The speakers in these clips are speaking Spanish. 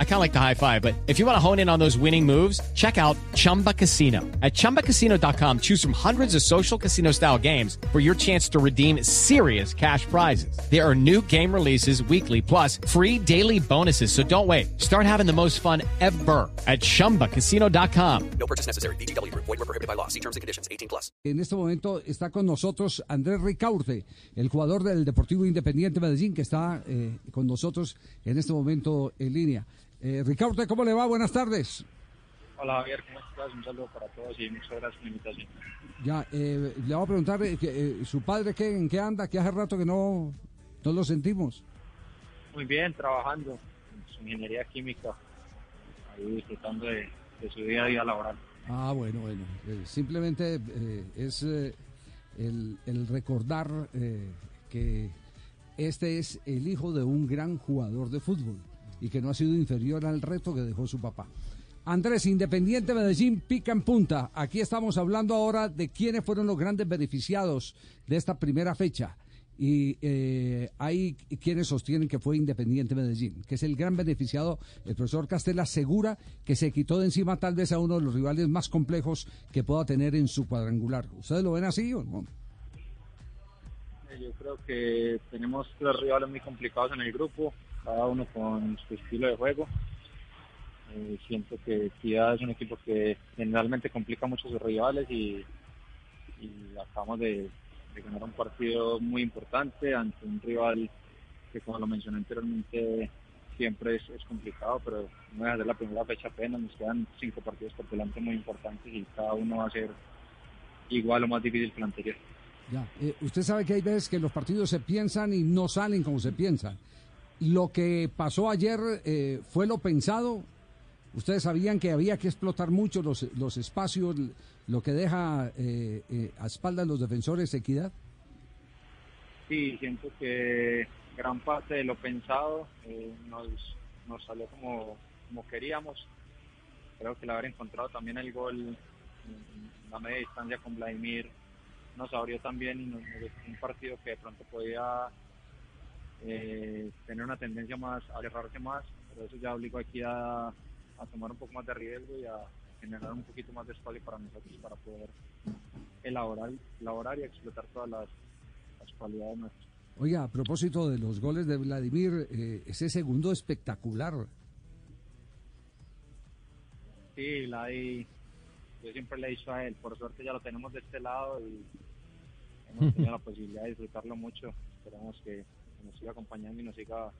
I kind of like the high five, but if you want to hone in on those winning moves, check out Chumba Casino. At ChumbaCasino.com, choose from hundreds of social casino style games for your chance to redeem serious cash prizes. There are new game releases weekly, plus free daily bonuses. So don't wait. Start having the most fun ever at ChumbaCasino.com. No purchase necessary. BGW. Void were prohibited by law. See terms and conditions. 18 plus. En este momento está con nosotros Andrés Ricaurte, el jugador del Deportivo Independiente Medellín, que está eh, con nosotros en este momento en línea. Eh, Ricardo, ¿cómo le va? Buenas tardes. Hola Javier, ¿cómo estás? Un saludo para todos y muchas gracias por la invitación. Ya, eh, le voy a preguntar, eh, que, ¿su padre qué, en qué anda? Que hace rato que no, no lo sentimos. Muy bien, trabajando en su ingeniería química, ahí disfrutando de, de su día a día laboral. Ah, bueno, bueno. simplemente es el, el, recordar que este es el hijo de un gran jugador de fútbol y que no ha sido inferior al reto que dejó su papá. Andrés, Independiente Medellín, pica en punta. Aquí estamos hablando ahora de quiénes fueron los grandes beneficiados de esta primera fecha. Y eh, hay quienes sostienen que fue Independiente Medellín, que es el gran beneficiado. El profesor Castela asegura que se quitó de encima tal vez a uno de los rivales más complejos que pueda tener en su cuadrangular. ¿Ustedes lo ven así o no? yo creo que tenemos tres rivales muy complicados en el grupo, cada uno con su estilo de juego. Eh, siento que Kia es un equipo que generalmente complica mucho a sus rivales y, acabamos de, ganar un partido muy importante ante un rival que como lo mencioné anteriormente siempre es, complicado, pero no es la primera fecha apenas, nos quedan cinco partidos por delante muy importantes y cada uno va a ser igual o más difícil que el anterior. Ya, eh, usted sabe que hay veces que los partidos se piensan y no salen como se piensan. Lo que pasó ayer eh, fue lo pensado. Ustedes sabían que había que explotar mucho los, los espacios, lo que deja eh, a espaldas los defensores equidad. Sí, siento que gran parte de lo pensado nos, nos salió como, como queríamos. Creo que el haber encontrado también el gol en la media distancia con Vladimir nos abrió también un partido que de pronto podía eh, tener una tendencia más a alejarse más, pero eso ya obligó aquí a, tomar un poco más de riesgo y a generar un poquito más de espacio para nosotros para poder elaborar, elaborar y explotar todas las, cualidades nuestras. Oiga, a propósito de los goles de Vladimir, eh, ese segundo espectacular. Sí, Vladi, yo siempre le he dicho a él, por suerte ya lo tenemos de este lado y hemos tenido la posibilidad de disfrutarlo mucho. Esperamos que nos siga acompañando y nos siga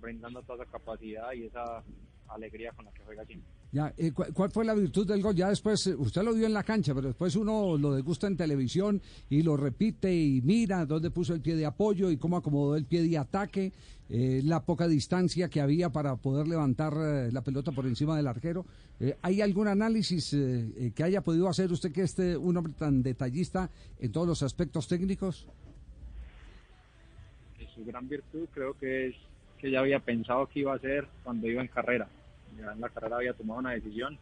brindando toda esa capacidad y esa alegría con la que juega siempre. Ya, eh, ¿cuál, fue la virtud del gol? Ya después, eh, usted lo vio en la cancha, pero después uno lo degusta en televisión y lo repite y mira dónde puso el pie de apoyo y cómo acomodó el pie de ataque, eh, la poca distancia que había para poder levantar la pelota por encima del arquero. ¿Hay algún análisis que haya podido hacer usted que esté un hombre tan detallista en todos los aspectos técnicos? Su gran virtud creo que es que ya había pensado que iba a hacer cuando iba en carrera ya en la carrera había tomado una decisión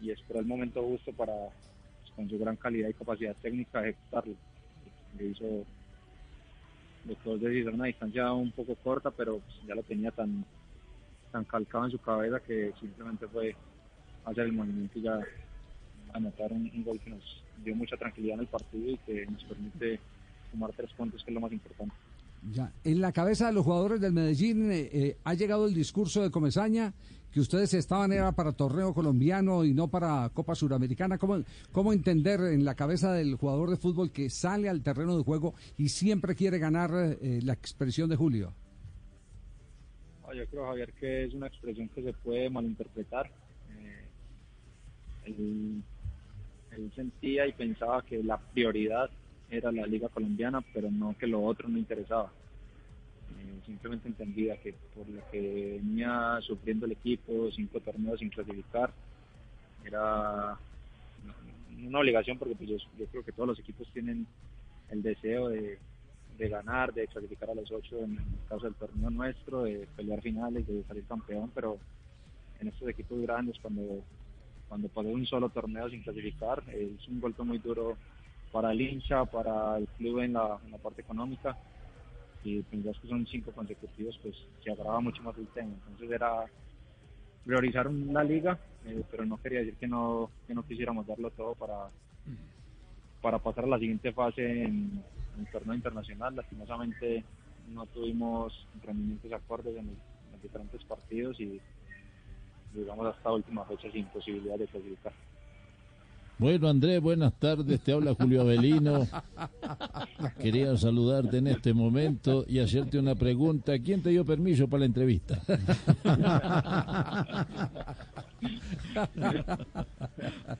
y esperó el momento justo para, pues, con su gran calidad y capacidad técnica, ejecutarlo. Le hizo dos decisiones a una distancia un poco corta, pero pues, ya lo tenía tan, tan calcado en su cabeza que simplemente fue hacer el movimiento y ya anotar un, un gol que nos dio mucha tranquilidad en el partido y que nos permite sumar tres puntos, que es lo más importante. Ya, en la cabeza de los jugadores del Medellín eh, eh, ha llegado el discurso de Comesaña que ustedes estaban era para torneo colombiano y no para Copa Suramericana. ¿Cómo, ¿Cómo entender en la cabeza del jugador de fútbol que sale al terreno de juego y siempre quiere ganar eh, la expresión de Julio? yo creo, Javier, que es una expresión que se puede malinterpretar. él sentía y pensaba que la prioridad era la liga colombiana, pero no que lo otro no interesaba. Eh, simplemente entendía que por lo que venía sufriendo el equipo, cinco torneos sin clasificar, era una obligación porque pues, yo, creo que todos los equipos tienen el deseo de, ganar, de clasificar a los ocho en el caso del torneo nuestro, de pelear finales, de salir campeón, pero en estos equipos grandes cuando cuando pasas un solo torneo sin clasificar, es un golpe muy duro para el hincha, para el club en la, parte económica. Y pensás que son cinco consecutivos, pues se agrava mucho más el tema. Entonces era priorizar la liga, eh, pero no quería decir que no, que no quisiéramos darlo todo para, para pasar a la siguiente fase en, en torneo internacional. Lastimosamente no tuvimos rendimientos acordes en, en los diferentes partidos y llegamos hasta última fecha sin posibilidad de clasificar. Bueno, Andrés, buenas tardes. Te habla Julio Avelino. Quería saludarte en este momento y hacerte una pregunta. ¿Quién te dio permiso para la entrevista?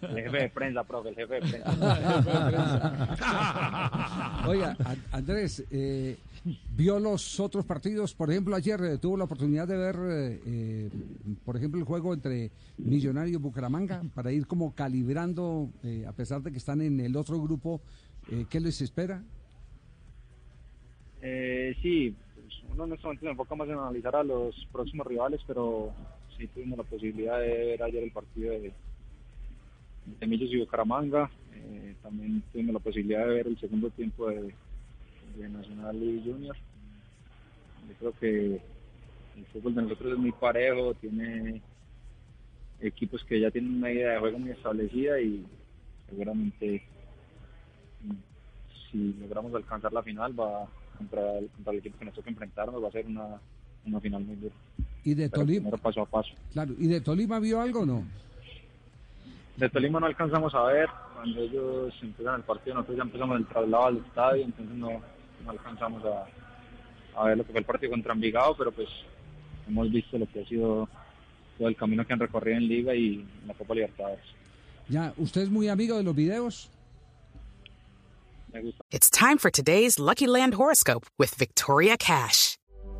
El jefe de prensa, profe, el jefe de prensa. Oiga, An- Andrés, eh, ¿vio los otros partidos? Por ejemplo, ayer eh, tuvo la oportunidad de ver, eh, por ejemplo, el juego entre Millonario y Bucaramanga para ir como calibrando, a pesar de que están en el otro grupo, ¿qué les espera? Eh, sí, pues uno en este momento se enfoca más en analizar a los próximos rivales, pero sí tuvimos la posibilidad de ver ayer el partido de, de Millos y Bucaramanga. Eh, también tuvimos la posibilidad de ver el segundo tiempo de, de Nacional y Junior. Yo creo que el fútbol de nosotros es muy parejo, tiene equipos que ya tienen una idea de juego muy establecida y seguramente mm, si logramos alcanzar la final va contra el, contra el equipo que nos toca enfrentarnos va a ser una, una final muy dura. Y de Pero Tolima, primero paso a paso. claro, ¿y de Tolima vio algo o no? De Tolima no alcanzamos a ver, cuando ellos empiezan el partido nosotros ya empezamos el traslado al estadio, entonces no, no alcanzamos a, a ver lo que fue el partido contra Envigado, pero pues hemos visto lo que ha sido todo el camino que han recorrido en Liga y en la Copa Libertadores. Ya, ¿usted es muy amigo de los videos? Me gusta It's time for today's Lucky Land horoscope with Victoria Cash.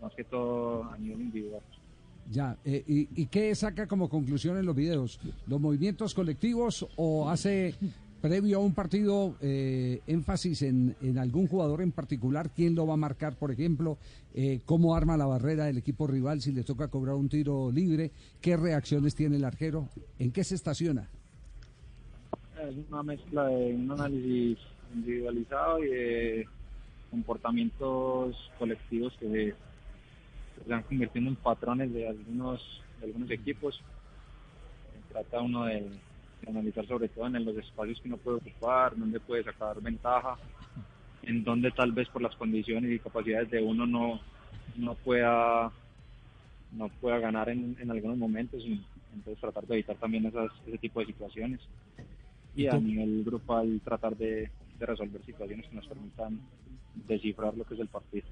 más que todo a nivel individual. Ya, eh, y, ¿y qué saca como conclusión en los videos? ¿Los movimientos colectivos o hace previo a un partido eh, énfasis en, en algún jugador en particular? ¿Quién lo va a marcar, por ejemplo? Eh, ¿Cómo arma la barrera del equipo rival si le toca cobrar un tiro libre? ¿Qué reacciones tiene el arquero? ¿En qué se estaciona? Es una mezcla de un análisis individualizado y de comportamientos colectivos que se, van convirtiendo en patrones de algunos, de algunos equipos. Trata uno de, de analizar sobre todo en los espacios que uno puede ocupar, dónde puede sacar ventaja, en donde tal vez por las condiciones y capacidades de uno no, no pueda no pueda ganar en, en algunos momentos y entonces tratar de evitar también esas, ese tipo de situaciones y a nivel grupal tratar de, de resolver situaciones que nos permitan descifrar lo que es el partido.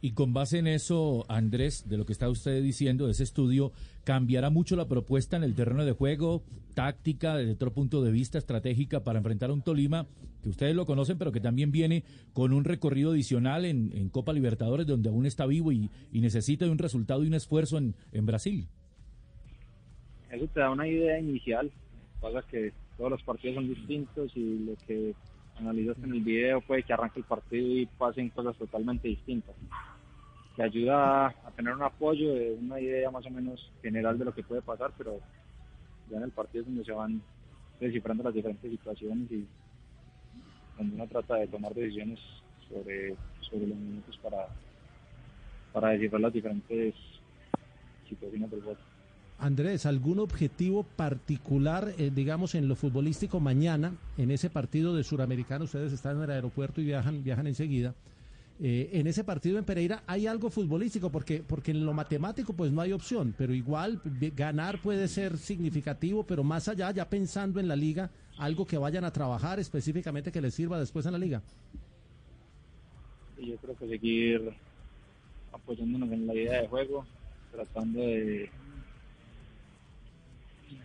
Y con base en eso, Andrés, de lo que está usted diciendo, de ese estudio, ¿cambiará mucho la propuesta en el terreno de juego, táctica, desde otro punto de vista, estratégica, para enfrentar a un Tolima que ustedes lo conocen, pero que también viene con un recorrido adicional en, en Copa Libertadores, donde aún está vivo y, necesita de un resultado y un esfuerzo en, en Brasil? Eso te da una idea inicial, pasa que todos los partidos son distintos y lo que analizaste en el video puede que arranque el partido y pasen cosas totalmente distintas. Te ayuda a tener un apoyo, una idea más o menos general de lo que puede pasar, pero ya en el partido es donde se van descifrando las diferentes situaciones y donde uno trata de tomar decisiones sobre, sobre los minutos para, para descifrar las diferentes situaciones del juego. Andrés, ¿algún objetivo particular, eh, digamos, en lo futbolístico mañana, en ese partido de Suramericano? Ustedes están en el aeropuerto y viajan, viajan enseguida. Eh, en ese partido en Pereira hay algo futbolístico, porque, porque en lo matemático pues no hay opción, pero igual ganar puede ser significativo, pero más allá, ya pensando en la liga, algo que vayan a trabajar específicamente que les sirva después en la liga. yo creo que seguir apoyándonos en la idea de juego, tratando de,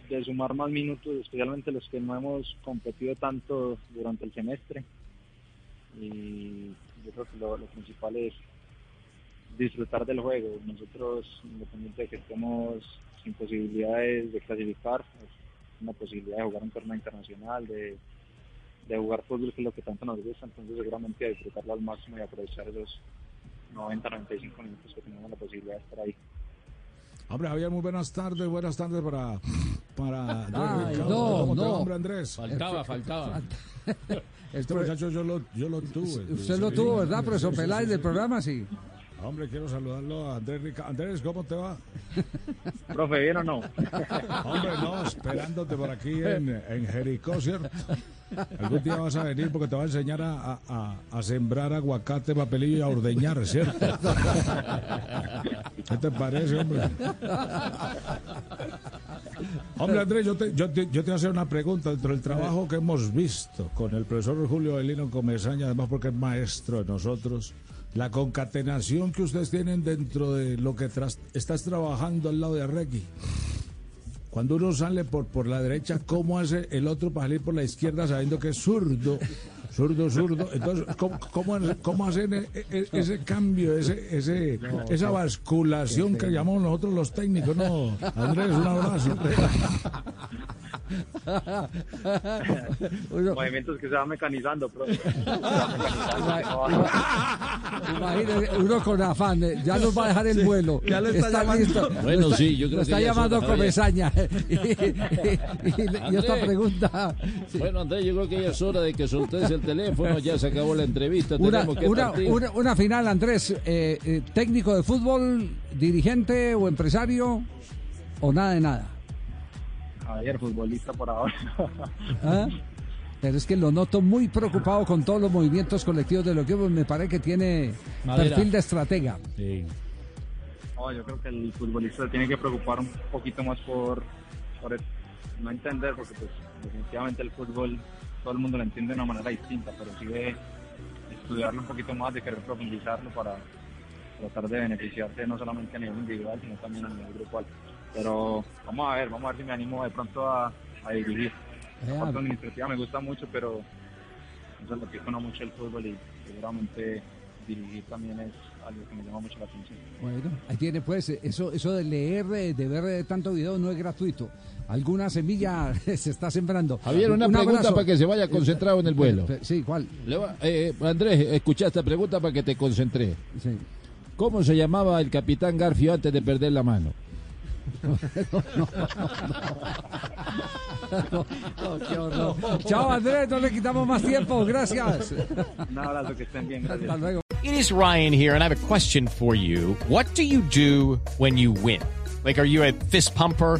de sumar más minutos, especialmente los que no hemos competido tanto durante el semestre. Y yo creo que lo, principal es disfrutar del juego. Nosotros, independiente de que estemos sin posibilidades de clasificar, es una posibilidad de jugar un torneo internacional, de, de jugar fútbol, que es lo que tanto nos gusta. Entonces, seguramente disfrutarlo al máximo y aprovechar esos 90, 95 minutos que tenemos la posibilidad de estar ahí. Hombre, Javier, muy buenas tardes. Buenas tardes para. para Ay, no, ¿Cómo te va, no. hombre, Andrés. Faltaba, faltaba. Este muchacho yo lo, yo lo tuve. Usted lo tuvo, ¿verdad, profesor Peláez, del programa? Sí. Hombre, quiero saludarlo a Andrés Rica. Andrés, ¿cómo te va? Profe, ¿bien o no? Hombre, no, esperándote por aquí en, en Jericó, ¿cierto? Algún día vas a venir porque te va a enseñar a, a- a- a sembrar aguacate, papelillo y a ordeñar, ¿cierto? ¿Qué te parece, hombre? Hombre, Andrés, yo te, voy a hacer una pregunta. Dentro del trabajo que hemos visto con el profesor Julio Belino Comesaña, además porque es maestro de nosotros, la concatenación que ustedes tienen dentro de lo que estás trabajando al lado de Arregui. Cuando uno sale por, por la derecha, ¿cómo hace el otro para salir por la izquierda sabiendo que es zurdo? Zurdo, zurdo. Entonces, ¿cómo, cómo, cómo hacen e- e- ese cambio, ese, ese, esa basculación que llamamos nosotros los técnicos? No, Andrés, un abrazo. Movimientos que se van mecanizando, profe. Imagínese, uno con afán, eh, ya nos va a dejar el vuelo. ya lo está llamando. listo. Bueno, Lo está- sí, yo creo lo que está llamando. Comesaña. y, y- y- y esta pregunta. sí. Bueno, Andrés, yo creo que ya es hora de que soltes el teléfono. Ya se acabó la entrevista. Una, Tenemos que una, una final, Andrés. eh, eh, ¿Técnico de fútbol, dirigente o empresario? ¿O nada de nada? Javier, futbolista por ahora. ¿Ah? Pero es que lo noto muy preocupado con todos los movimientos colectivos de lo que me parece que tiene Madera. perfil de estratega. Sí. No, yo creo que el futbolista se tiene que preocupar un poquito más por, por no entender, porque pues definitivamente el fútbol todo el mundo lo entiende de una manera distinta, pero sí de estudiarlo un poquito más, de querer profundizarlo para tratar de beneficiarse no solamente a nivel individual, sino también a nivel grupal. Pero vamos a ver, vamos a ver si me animo de pronto a, a dirigir. La Eh, parte administrativa me gusta mucho, pero no sé, lo que no mucho el fútbol y seguramente dirigir también es algo que me llama mucho la atención. Bueno, ahí tiene pues, eso, eso de leer, eh, de ver eh, tanto video no es gratuito. Alguna semilla se está sembrando. Javier, una Un pregunta abrazo. para que se vaya concentrado en el vuelo. Eh, Sí, ¿cuál? Le va- eh, Andrés, escucha esta pregunta para que te concentre. Sí. ¿Cómo se llamaba el capitán Garfio antes de perder la mano? No, qué horror. Chao Andrés, no le quitamos más tiempo, gracias. Un abrazo, que estén bien, gracias. Hasta luego. It is Ryan here, and I have a question for you. What do you do when you win? Like, are you a fist pumper?